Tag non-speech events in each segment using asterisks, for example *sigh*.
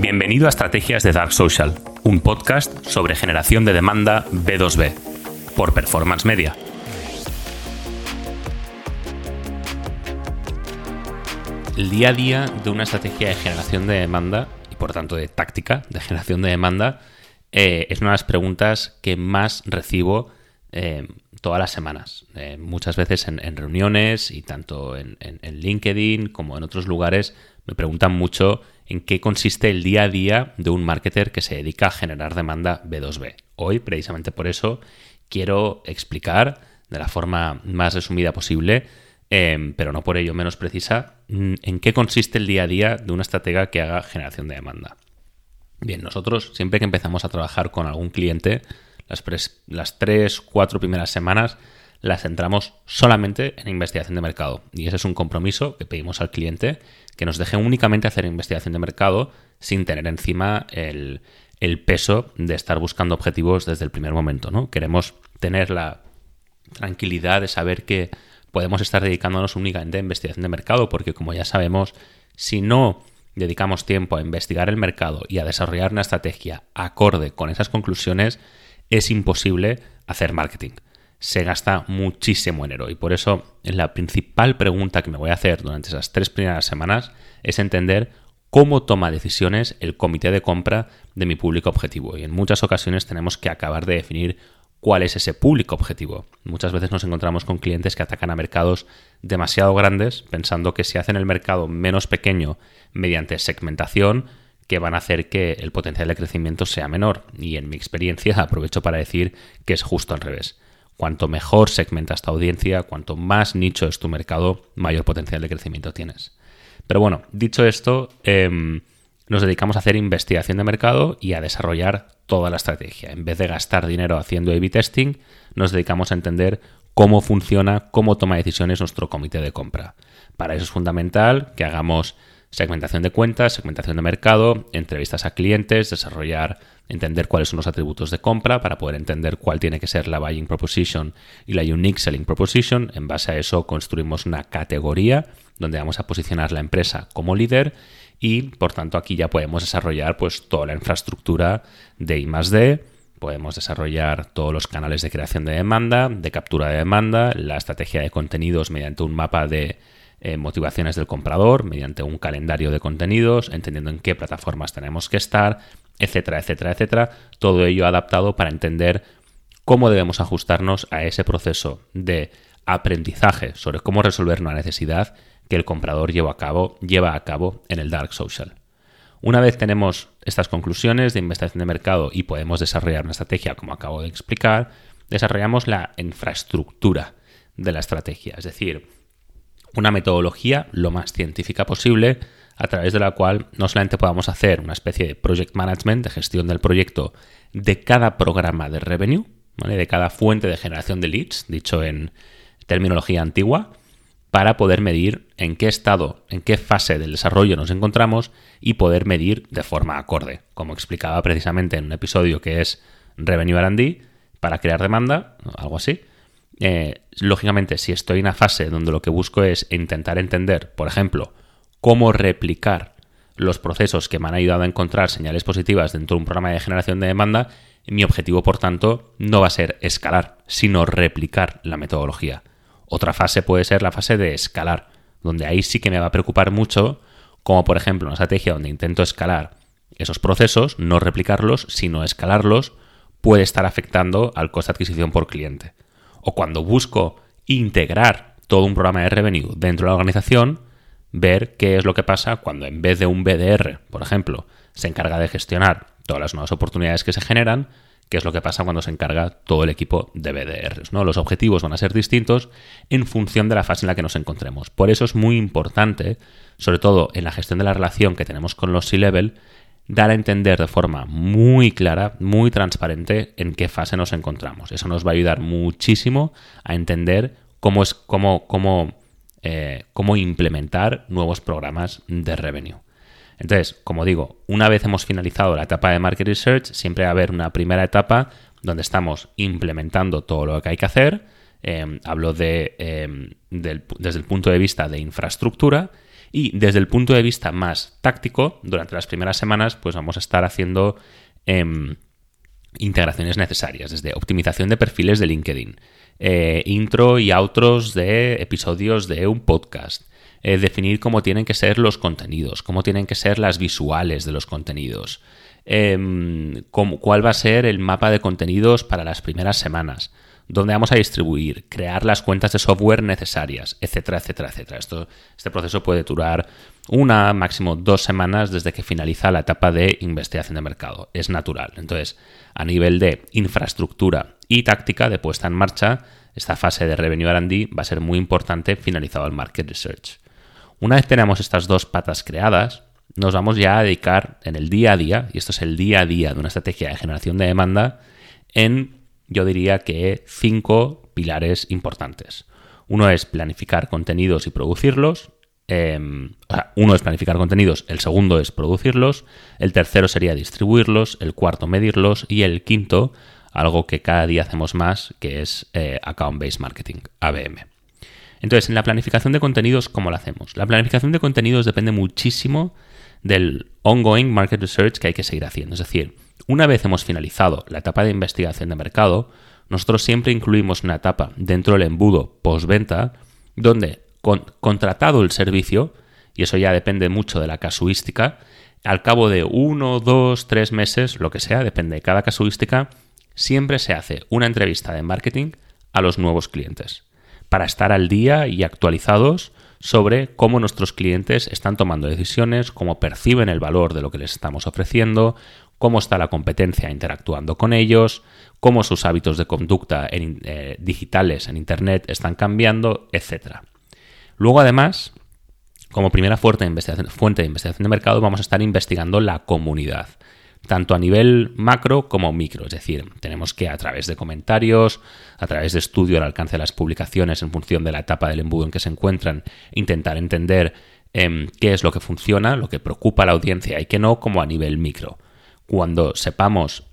Bienvenido a Estrategias de Dark Social, un podcast sobre generación de demanda B2B, por Performance Media. El día a día de una estrategia de generación de demanda y por tanto de táctica de generación de demanda eh, es una de las preguntas que más recibo eh, todas las semanas. Eh, muchas veces en, reuniones y tanto en, LinkedIn como en otros lugares me preguntan mucho en qué consiste el día a día de un marketer que se dedica a generar demanda B2B. Hoy, precisamente por eso, quiero explicar de la forma más resumida posible, em, pero no por ello menos precisa, mm, en qué consiste el día a día de una estratega que haga generación de demanda. Bien, nosotros siempre que empezamos a trabajar con algún cliente, las, las tres, cuatro primeras semanas las centramos solamente en investigación de mercado. Y ese es un compromiso que pedimos al cliente, que nos deje únicamente hacer investigación de mercado sin tener encima el, peso de estar buscando objetivos desde el primer momento. ¿no? Queremos tener la tranquilidad de saber que podemos estar dedicándonos únicamente a investigación de mercado, porque como ya sabemos, si no dedicamos tiempo a investigar el mercado y a desarrollar una estrategia acorde con esas conclusiones, es imposible hacer marketing. Se gasta muchísimo dinero y por eso la principal pregunta que me voy a hacer durante esas tres primeras semanas es entender cómo toma decisiones el comité de compra de mi público objetivo. Y en muchas ocasiones tenemos que acabar de definir cuál es ese público objetivo. Muchas veces nos encontramos con clientes que atacan a mercados demasiado grandes, pensando que si hacen el mercado menos pequeño mediante segmentación, que van a hacer que el potencial de crecimiento sea menor. Y en mi experiencia *laughs* aprovecho para decir que es justo al revés. Cuanto mejor segmenta esta audiencia, cuanto más nicho es tu mercado, mayor potencial de crecimiento tienes. Pero bueno, dicho esto, em, nos dedicamos a hacer investigación de mercado y a desarrollar toda la estrategia. En vez de gastar dinero haciendo A-B testing, nos dedicamos a entender cómo funciona, cómo toma decisiones nuestro comité de compra. Para eso es fundamental que hagamos segmentación de cuentas, segmentación de mercado, entrevistas a clientes, desarrollar, entender cuáles son los atributos de compra para poder entender cuál tiene que ser la buying proposition y la unique selling proposition. En base a eso construimos una categoría donde vamos a posicionar la empresa como líder y por tanto aquí ya podemos desarrollar pues toda la infraestructura de I podemos desarrollar todos los canales de creación de demanda, de captura de demanda, la estrategia de contenidos mediante un mapa de eh, motivaciones del comprador mediante un calendario de contenidos, entendiendo en qué plataformas tenemos que estar, etcétera, etcétera, etcétera. Todo ello adaptado para entender cómo debemos ajustarnos a ese proceso de aprendizaje sobre cómo resolver una necesidad que el comprador lleva a cabo, lleva a cabo en el Dark Social. Una vez tenemos estas conclusiones de investigación de mercado y podemos desarrollar una estrategia, como acabo de explicar, desarrollamos la infraestructura de la estrategia, es decir, una metodología lo más científica posible a través de la cual no solamente podamos hacer una especie de project management, de gestión del proyecto de cada programa de revenue, de cada fuente de generación de leads, dicho en terminología antigua, para poder medir en qué estado, en qué fase del desarrollo nos encontramos y poder medir de forma acorde, como explicaba precisamente en un episodio que es Revenue RD, para crear demanda, algo así. Eh, lógicamente, si estoy en una fase donde lo que busco es intentar entender, por ejemplo, cómo replicar los procesos que me han ayudado a encontrar señales positivas dentro de un programa de generación de demanda, mi objetivo, por tanto, no va a ser escalar, sino replicar la metodología. Otra fase puede ser la fase de escalar, donde ahí sí que me va a preocupar mucho, como por ejemplo una estrategia donde intento escalar esos procesos, no replicarlos, sino escalarlos, puede estar afectando al coste de adquisición por cliente o cuando busco integrar todo un programa de revenue dentro de la organización, ver qué es lo que pasa cuando en vez de un BDR, por ejemplo, se encarga de gestionar todas las nuevas oportunidades que se generan, qué es lo que pasa cuando se encarga todo el equipo de BDRs. ¿no? Los objetivos van a ser distintos en función de la fase en la que nos encontremos. Por eso es muy importante, sobre todo en la gestión de la relación que tenemos con los C-Level, dar a entender de forma muy clara, muy transparente en qué fase nos encontramos. Eso nos va a ayudar muchísimo a entender cómo es cómo, cómo, eh, cómo implementar nuevos programas de revenue. Entonces, como digo, una vez hemos finalizado la etapa de Market Research, siempre va a haber una primera etapa donde estamos implementando todo lo que hay que hacer. Eh, hablo de, eh, desde el punto de vista de infraestructura Y desde el punto de vista más táctico, durante las primeras semanas, pues vamos a estar haciendo em, integraciones necesarias, desde optimización de perfiles de LinkedIn, eh, intro y outros de episodios de un podcast, eh, definir cómo tienen que ser los contenidos, cómo tienen que ser las visuales de los contenidos, em, cuál va a ser el mapa de contenidos para las primeras semanas, dónde vamos a distribuir, crear las cuentas de software necesarias, etcétera, etcétera, etcétera. Esto, este proceso puede durar una, máximo dos semanas desde que finaliza la etapa de investigación de mercado. Es natural. Entonces, a nivel de infraestructura y táctica de puesta en marcha, esta fase de Revenue R&D va a ser muy importante finalizado el Market Research. Una vez tenemos estas dos patas creadas, nos vamos ya a dedicar en el día a día, y esto es el día a día de una estrategia de generación de demanda, en, yo diría que, cinco pilares importantes. Uno es planificar contenidos y producirlos. Em, o sea, uno es planificar contenidos, el segundo es producirlos, el tercero sería distribuirlos, el cuarto medirlos y el quinto, algo que cada día hacemos más, que es eh, Account Based Marketing, ABM. Entonces, en la planificación de contenidos, ¿cómo lo hacemos? La planificación de contenidos depende muchísimo del ongoing market research que hay que seguir haciendo. Es decir, una vez hemos finalizado la etapa de investigación de mercado, nosotros siempre incluimos una etapa dentro del embudo postventa donde, con, contratado el servicio, y eso ya depende mucho de la casuística, al cabo de uno, dos, tres meses, lo que sea, depende de cada casuística, siempre se hace una entrevista de marketing a los nuevos clientes para estar al día y actualizados sobre cómo nuestros clientes están tomando decisiones, cómo perciben el valor de lo que les estamos ofreciendo, cómo está la competencia interactuando con ellos, cómo sus hábitos de conducta eh, digitales en Internet están cambiando, etc. Luego, además, como primera fuente de investigación de mercado, vamos a estar investigando la comunidad tanto a nivel macro como micro. Es decir, tenemos que a través de comentarios, a través de estudio al alcance de las publicaciones en función de la etapa del embudo en que se encuentran, intentar entender em, qué es lo que funciona, lo que preocupa a la audiencia y qué no, como a nivel micro cuando sepamos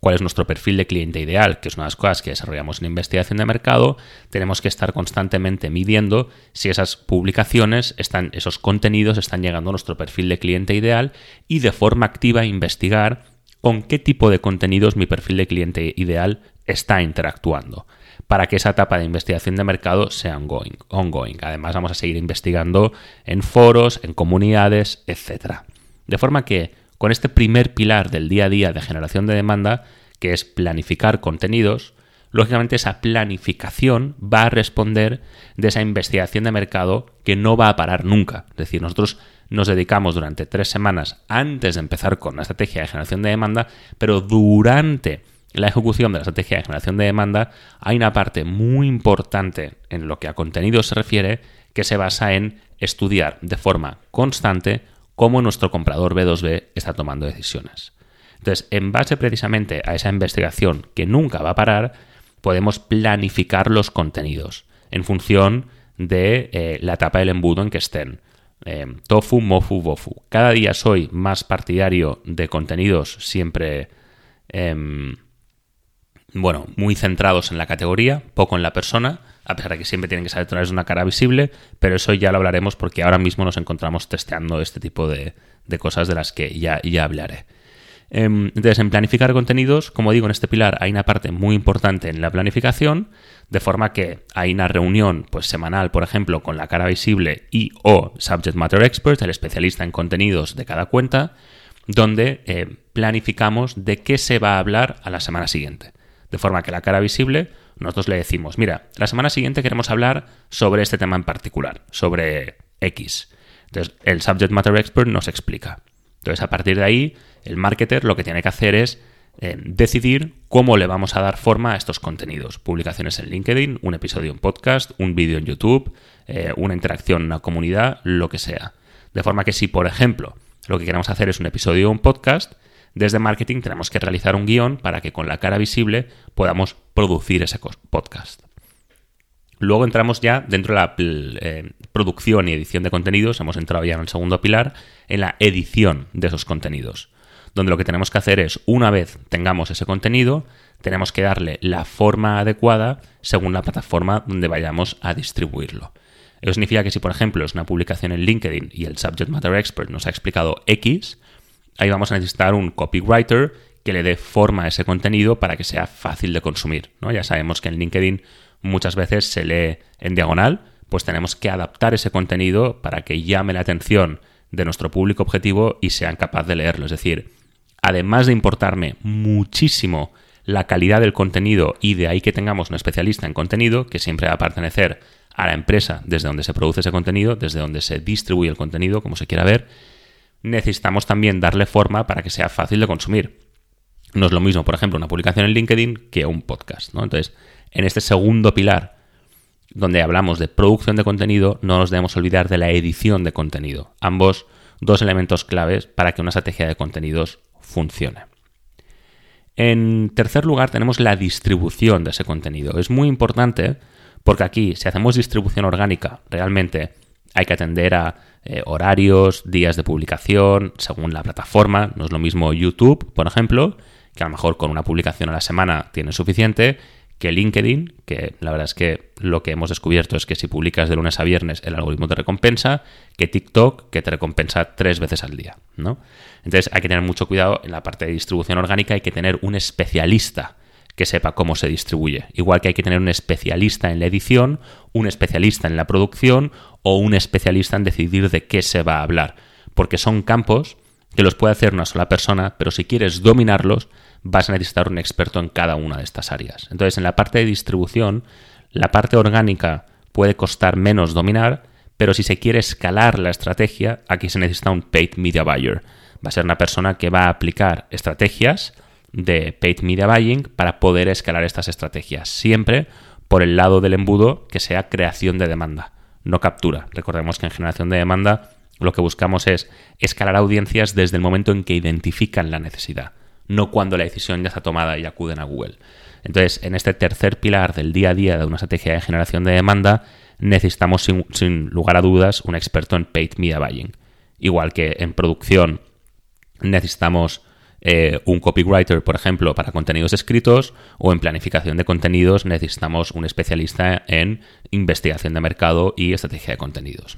cuál es nuestro perfil de cliente ideal, que es una de las cosas que desarrollamos en investigación de mercado, tenemos que estar constantemente midiendo si esas publicaciones, están, esos contenidos están llegando a nuestro perfil de cliente ideal y de forma activa investigar con qué tipo de contenidos mi perfil de cliente ideal está interactuando para que esa etapa de investigación de mercado sea ongoing. ongoing. Además, vamos a seguir investigando en foros, en comunidades, etc. De forma que con este primer pilar del día a día de generación de demanda, que es planificar contenidos, lógicamente esa planificación va a responder de esa investigación de mercado que no va a parar nunca. Es decir, nosotros nos dedicamos durante tres semanas antes de empezar con la estrategia de generación de demanda, pero durante la ejecución de la estrategia de generación de demanda hay una parte muy importante en lo que a contenidos se refiere que se basa en estudiar de forma constante cómo nuestro comprador B2B está tomando decisiones. Entonces, en base precisamente a esa investigación que nunca va a parar, podemos planificar los contenidos en función de eh, la etapa del embudo en que estén. Eh, tofu, mofu, bofu. Cada día soy más partidario de contenidos siempre, em, bueno, muy centrados en la categoría, poco en la persona a pesar de que siempre tienen que ser a través de una cara visible, pero eso ya lo hablaremos porque ahora mismo nos encontramos testeando este tipo de, cosas de las que ya, ya hablaré. Em, entonces, en planificar contenidos, como digo, en este pilar hay una parte muy importante en la planificación, de forma que hay una reunión pues, semanal, por ejemplo, con la cara visible y o Subject Matter Expert, el especialista en contenidos de cada cuenta, donde eh, planificamos de qué se va a hablar a la semana siguiente. De forma que la cara visible nosotros le decimos, mira, la semana siguiente queremos hablar sobre este tema en particular, sobre X. Entonces, el Subject Matter Expert nos explica. Entonces, a partir de ahí, el marketer lo que tiene que hacer es eh, decidir cómo le vamos a dar forma a estos contenidos. Publicaciones en LinkedIn, un episodio en podcast, un vídeo en YouTube, eh, una interacción en una comunidad, lo que sea. De forma que si, por ejemplo, lo que queremos hacer es un episodio o un podcast, desde marketing tenemos que realizar un guion para que con la cara visible podamos producir ese podcast. Luego entramos ya dentro de la eh, producción y edición de contenidos, hemos entrado ya en el segundo pilar, en la edición de esos contenidos, donde lo que tenemos que hacer es, una vez tengamos ese contenido, tenemos que darle la forma adecuada según la plataforma donde vayamos a distribuirlo. Eso significa que si, por ejemplo, es una publicación en LinkedIn y el Subject Matter Expert nos ha explicado X, ahí vamos a necesitar un copywriter que le dé forma a ese contenido para que sea fácil de consumir. ¿no? Ya sabemos que en LinkedIn muchas veces se lee en diagonal, pues tenemos que adaptar ese contenido para que llame la atención de nuestro público objetivo y sean capaces de leerlo. Es decir, además de importarme muchísimo la calidad del contenido y de ahí que tengamos un especialista en contenido que siempre va a pertenecer a la empresa desde donde se produce ese contenido, desde donde se distribuye el contenido, como se quiera ver, necesitamos también darle forma para que sea fácil de consumir. No es lo mismo, por ejemplo, una publicación en LinkedIn que un podcast. Entonces, en este segundo pilar, donde hablamos de producción de contenido, no nos debemos olvidar de la edición de contenido. Ambos dos elementos claves para que una estrategia de contenidos funcione. En tercer lugar, tenemos la distribución de ese contenido. Es muy importante porque aquí, si hacemos distribución orgánica, realmente hay que atender a eh, horarios, días de publicación, según la plataforma. No es lo mismo YouTube, por ejemplo, que a lo mejor con una publicación a la semana tiene suficiente, que LinkedIn, que la verdad es que lo que hemos descubierto es que si publicas de lunes a viernes el algoritmo te recompensa, que TikTok, que te recompensa tres veces al día, ¿no? Entonces hay que tener mucho cuidado en la parte de distribución orgánica, hay que tener un especialista que sepa cómo se distribuye. Igual que hay que tener un especialista en la edición, un especialista en la producción o un especialista en decidir de qué se va a hablar. Porque son campos que los puede hacer una sola persona, pero si quieres dominarlos, vas a necesitar un experto en cada una de estas áreas. Entonces, en la parte de distribución, la parte orgánica puede costar menos dominar, pero si se quiere escalar la estrategia, aquí se necesita un paid media buyer. Va a ser una persona que va a aplicar estrategias de paid media buying para poder escalar estas estrategias, siempre por el lado del embudo que sea creación de demanda, no captura. Recordemos que en generación de demanda lo que buscamos es escalar audiencias desde el momento en que identifican la necesidad no cuando la decisión ya está tomada y acuden a Google. Entonces, en este tercer pilar del día a día de una estrategia de generación de demanda, necesitamos sin, lugar a dudas un experto en paid media buying. Igual que en producción necesitamos eh, un copywriter, por ejemplo, para contenidos escritos, o en planificación de contenidos necesitamos un especialista en investigación de mercado y estrategia de contenidos.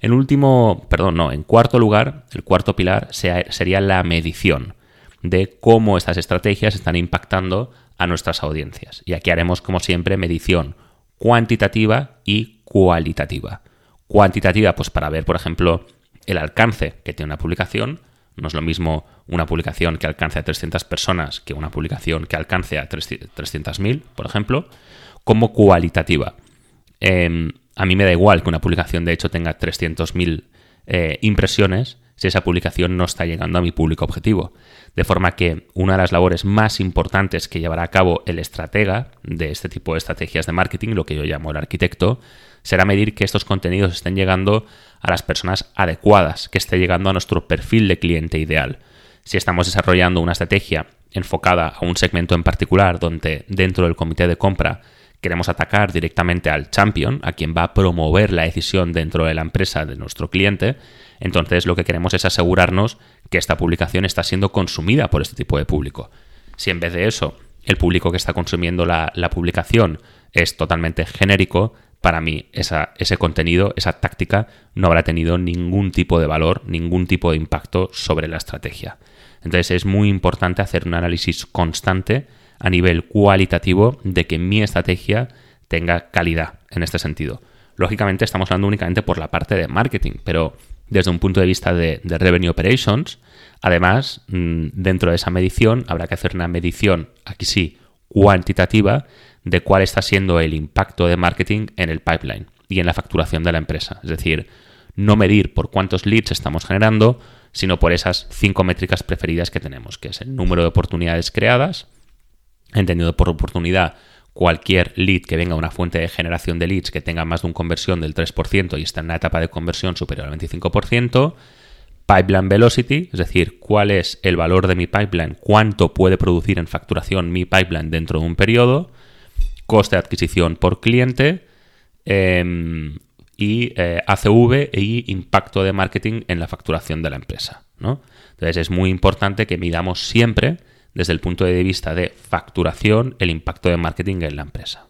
En último, perdón, no, en cuarto lugar, el cuarto pilar sería la medición de cómo estas estrategias están impactando a nuestras audiencias. Y aquí haremos, como siempre, medición cuantitativa y cualitativa. Cuantitativa, pues para ver, por ejemplo, el alcance que tiene una publicación. No es lo mismo una publicación que alcance a 300 personas que una publicación que alcance a 300.000, por ejemplo. Como cualitativa. Em, a mí me da igual que una publicación, de hecho, tenga 300.000 eh, impresiones si esa publicación no está llegando a mi público objetivo. De forma que una de las labores más importantes que llevará a cabo el estratega de este tipo de estrategias de marketing, lo que yo llamo el arquitecto, será medir que estos contenidos estén llegando a las personas adecuadas, que esté llegando a nuestro perfil de cliente ideal. Si estamos desarrollando una estrategia enfocada a un segmento en particular, donde dentro del comité de compra queremos atacar directamente al champion, a quien va a promover la decisión dentro de la empresa de nuestro cliente, entonces lo que queremos es asegurarnos que esta publicación está siendo consumida por este tipo de público. Si en vez de eso el público que está consumiendo la, publicación es totalmente genérico, para mí ese contenido, esa táctica, no habrá tenido ningún tipo de valor, ningún tipo de impacto sobre la estrategia. Entonces es muy importante hacer un análisis constante a nivel cualitativo de que mi estrategia tenga calidad en este sentido. Lógicamente estamos hablando únicamente por la parte de marketing, pero desde un punto de vista de, revenue operations, además, mm, dentro de esa medición habrá que hacer una medición, aquí sí, cuantitativa, de cuál está siendo el impacto de marketing en el pipeline y en la facturación de la empresa. Es decir, no medir por cuántos leads estamos generando, sino por esas cinco métricas preferidas que tenemos, que es el número de oportunidades creadas, entendido por oportunidad cualquier lead que venga una fuente de generación de leads que tenga más de una conversión del 3% y está en una etapa de conversión superior al 25%, pipeline velocity, es decir, cuál es el valor de mi pipeline, cuánto puede producir en facturación mi pipeline dentro de un periodo, coste de adquisición por cliente em, y eh, ACV y impacto de marketing en la facturación de la empresa. Entonces es muy importante que midamos siempre desde el punto de vista de facturación el impacto de marketing en la empresa.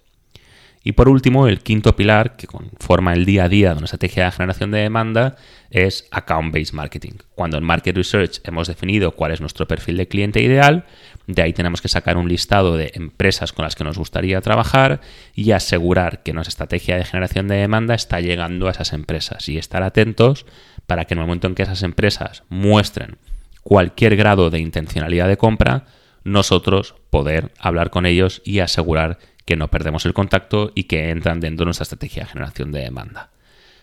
Y por último, el quinto pilar que conforma el día a día de una estrategia de generación de demanda es account-based marketing. Cuando en Market Research hemos definido cuál es nuestro perfil de cliente ideal, de ahí tenemos que sacar un listado de empresas con las que nos gustaría trabajar y asegurar que nuestra estrategia de generación de demanda está llegando a esas empresas y estar atentos para que en el momento en que esas empresas muestren cualquier grado de intencionalidad de compra, nosotros poder hablar con ellos y asegurar que no perdemos el contacto y que entran dentro de nuestra estrategia de generación de demanda.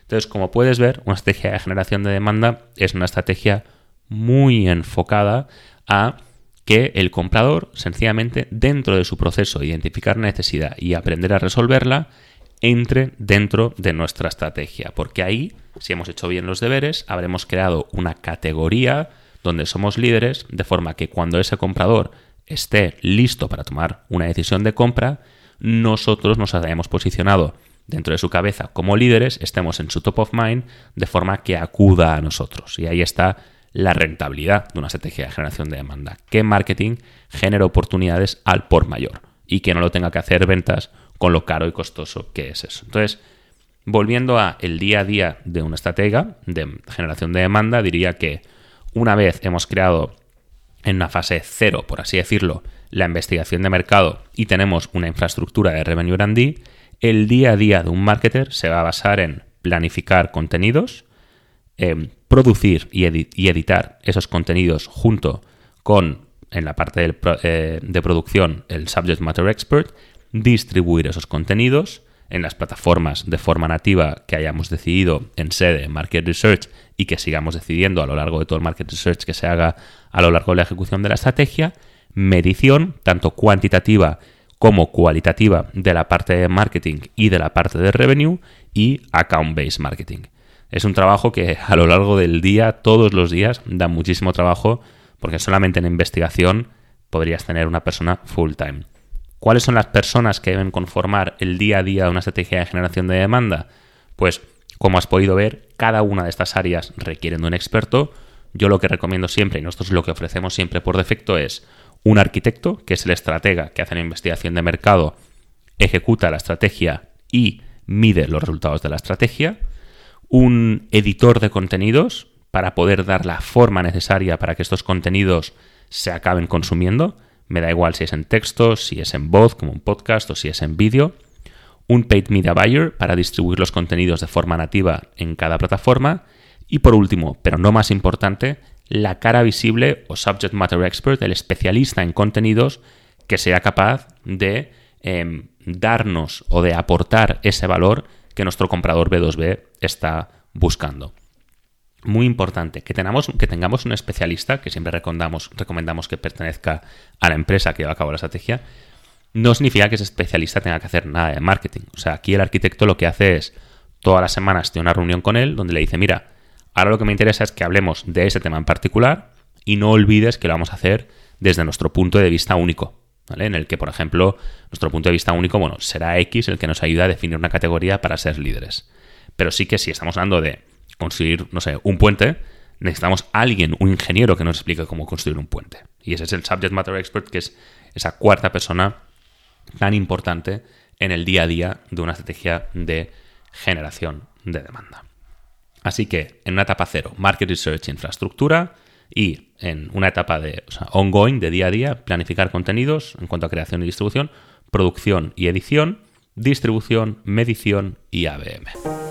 Entonces, como puedes ver, una estrategia de generación de demanda es una estrategia muy enfocada a que el comprador, sencillamente, dentro de su proceso de identificar necesidad y aprender a resolverla, entre dentro de nuestra estrategia. Porque ahí, si hemos hecho bien los deberes, habremos creado una categoría donde somos líderes, de forma que cuando ese comprador esté listo para tomar una decisión de compra, nosotros nos hayamos posicionado dentro de su cabeza como líderes, estemos en su top of mind, de forma que acuda a nosotros. Y ahí está la rentabilidad de una estrategia de generación de demanda. Que marketing genera oportunidades al por mayor y que no lo tenga que hacer ventas con lo caro y costoso que es eso. Entonces, volviendo a el día a día de una estratega de generación de demanda, diría que una vez hemos creado en una fase cero, por así decirlo, la investigación de mercado y tenemos una infraestructura de Revenue R&D, el día a día de un marketer se va a basar en planificar contenidos, producir y, editar esos contenidos junto con, en la parte eh, de producción, el Subject Matter Expert, distribuir esos contenidos en las plataformas de forma nativa que hayamos decidido en sede Market Research y que sigamos decidiendo a lo largo de todo el Market Research que se haga a lo largo de la ejecución de la estrategia medición, tanto cuantitativa como cualitativa, de la parte de marketing y de la parte de revenue y account-based marketing. Es un trabajo que a lo largo del día, todos los días, da muchísimo trabajo porque solamente en investigación podrías tener una persona full time. ¿Cuáles son las personas que deben conformar el día a día de una estrategia de generación de demanda? Pues, como has podido ver, cada una de estas áreas requieren de un experto. Yo lo que recomiendo siempre, y nosotros lo que ofrecemos siempre por defecto, es un arquitecto, que es el estratega que hace la investigación de mercado, ejecuta la estrategia y mide los resultados de la estrategia, un editor de contenidos para poder dar la forma necesaria para que estos contenidos se acaben consumiendo, me da igual si es en texto, si es en voz, como un podcast o si es en vídeo, un paid media buyer para distribuir los contenidos de forma nativa en cada plataforma y por último, pero no más importante, la cara visible o subject matter expert, el especialista en contenidos que sea capaz de em, darnos o de aportar ese valor que nuestro comprador B2B está buscando. Muy importante, que tengamos, que tengamos un especialista, que siempre recomendamos, recomendamos que pertenezca a la empresa que lleva a cabo la estrategia, no significa que ese especialista tenga que hacer nada de marketing. O sea, aquí el arquitecto lo que hace es, todas las semanas tiene una reunión con él donde le dice, mira, Ahora lo que me interesa es que hablemos de ese tema en particular y no olvides que lo vamos a hacer desde nuestro punto de vista único, ¿vale? En el que, por ejemplo, nuestro punto de vista único, bueno, será X el que nos ayuda a definir una categoría para ser líderes. Pero sí que si estamos hablando de construir, no sé, un puente, necesitamos alguien, un ingeniero que nos explique cómo construir un puente. Y ese es el subject matter expert, que es esa cuarta persona tan importante en el día a día de una estrategia de generación de demanda. Así que en una etapa cero, market research, infraestructura y en una etapa de ongoing, de día a día, planificar contenidos en cuanto a creación y distribución, producción y edición, distribución, medición y ABM.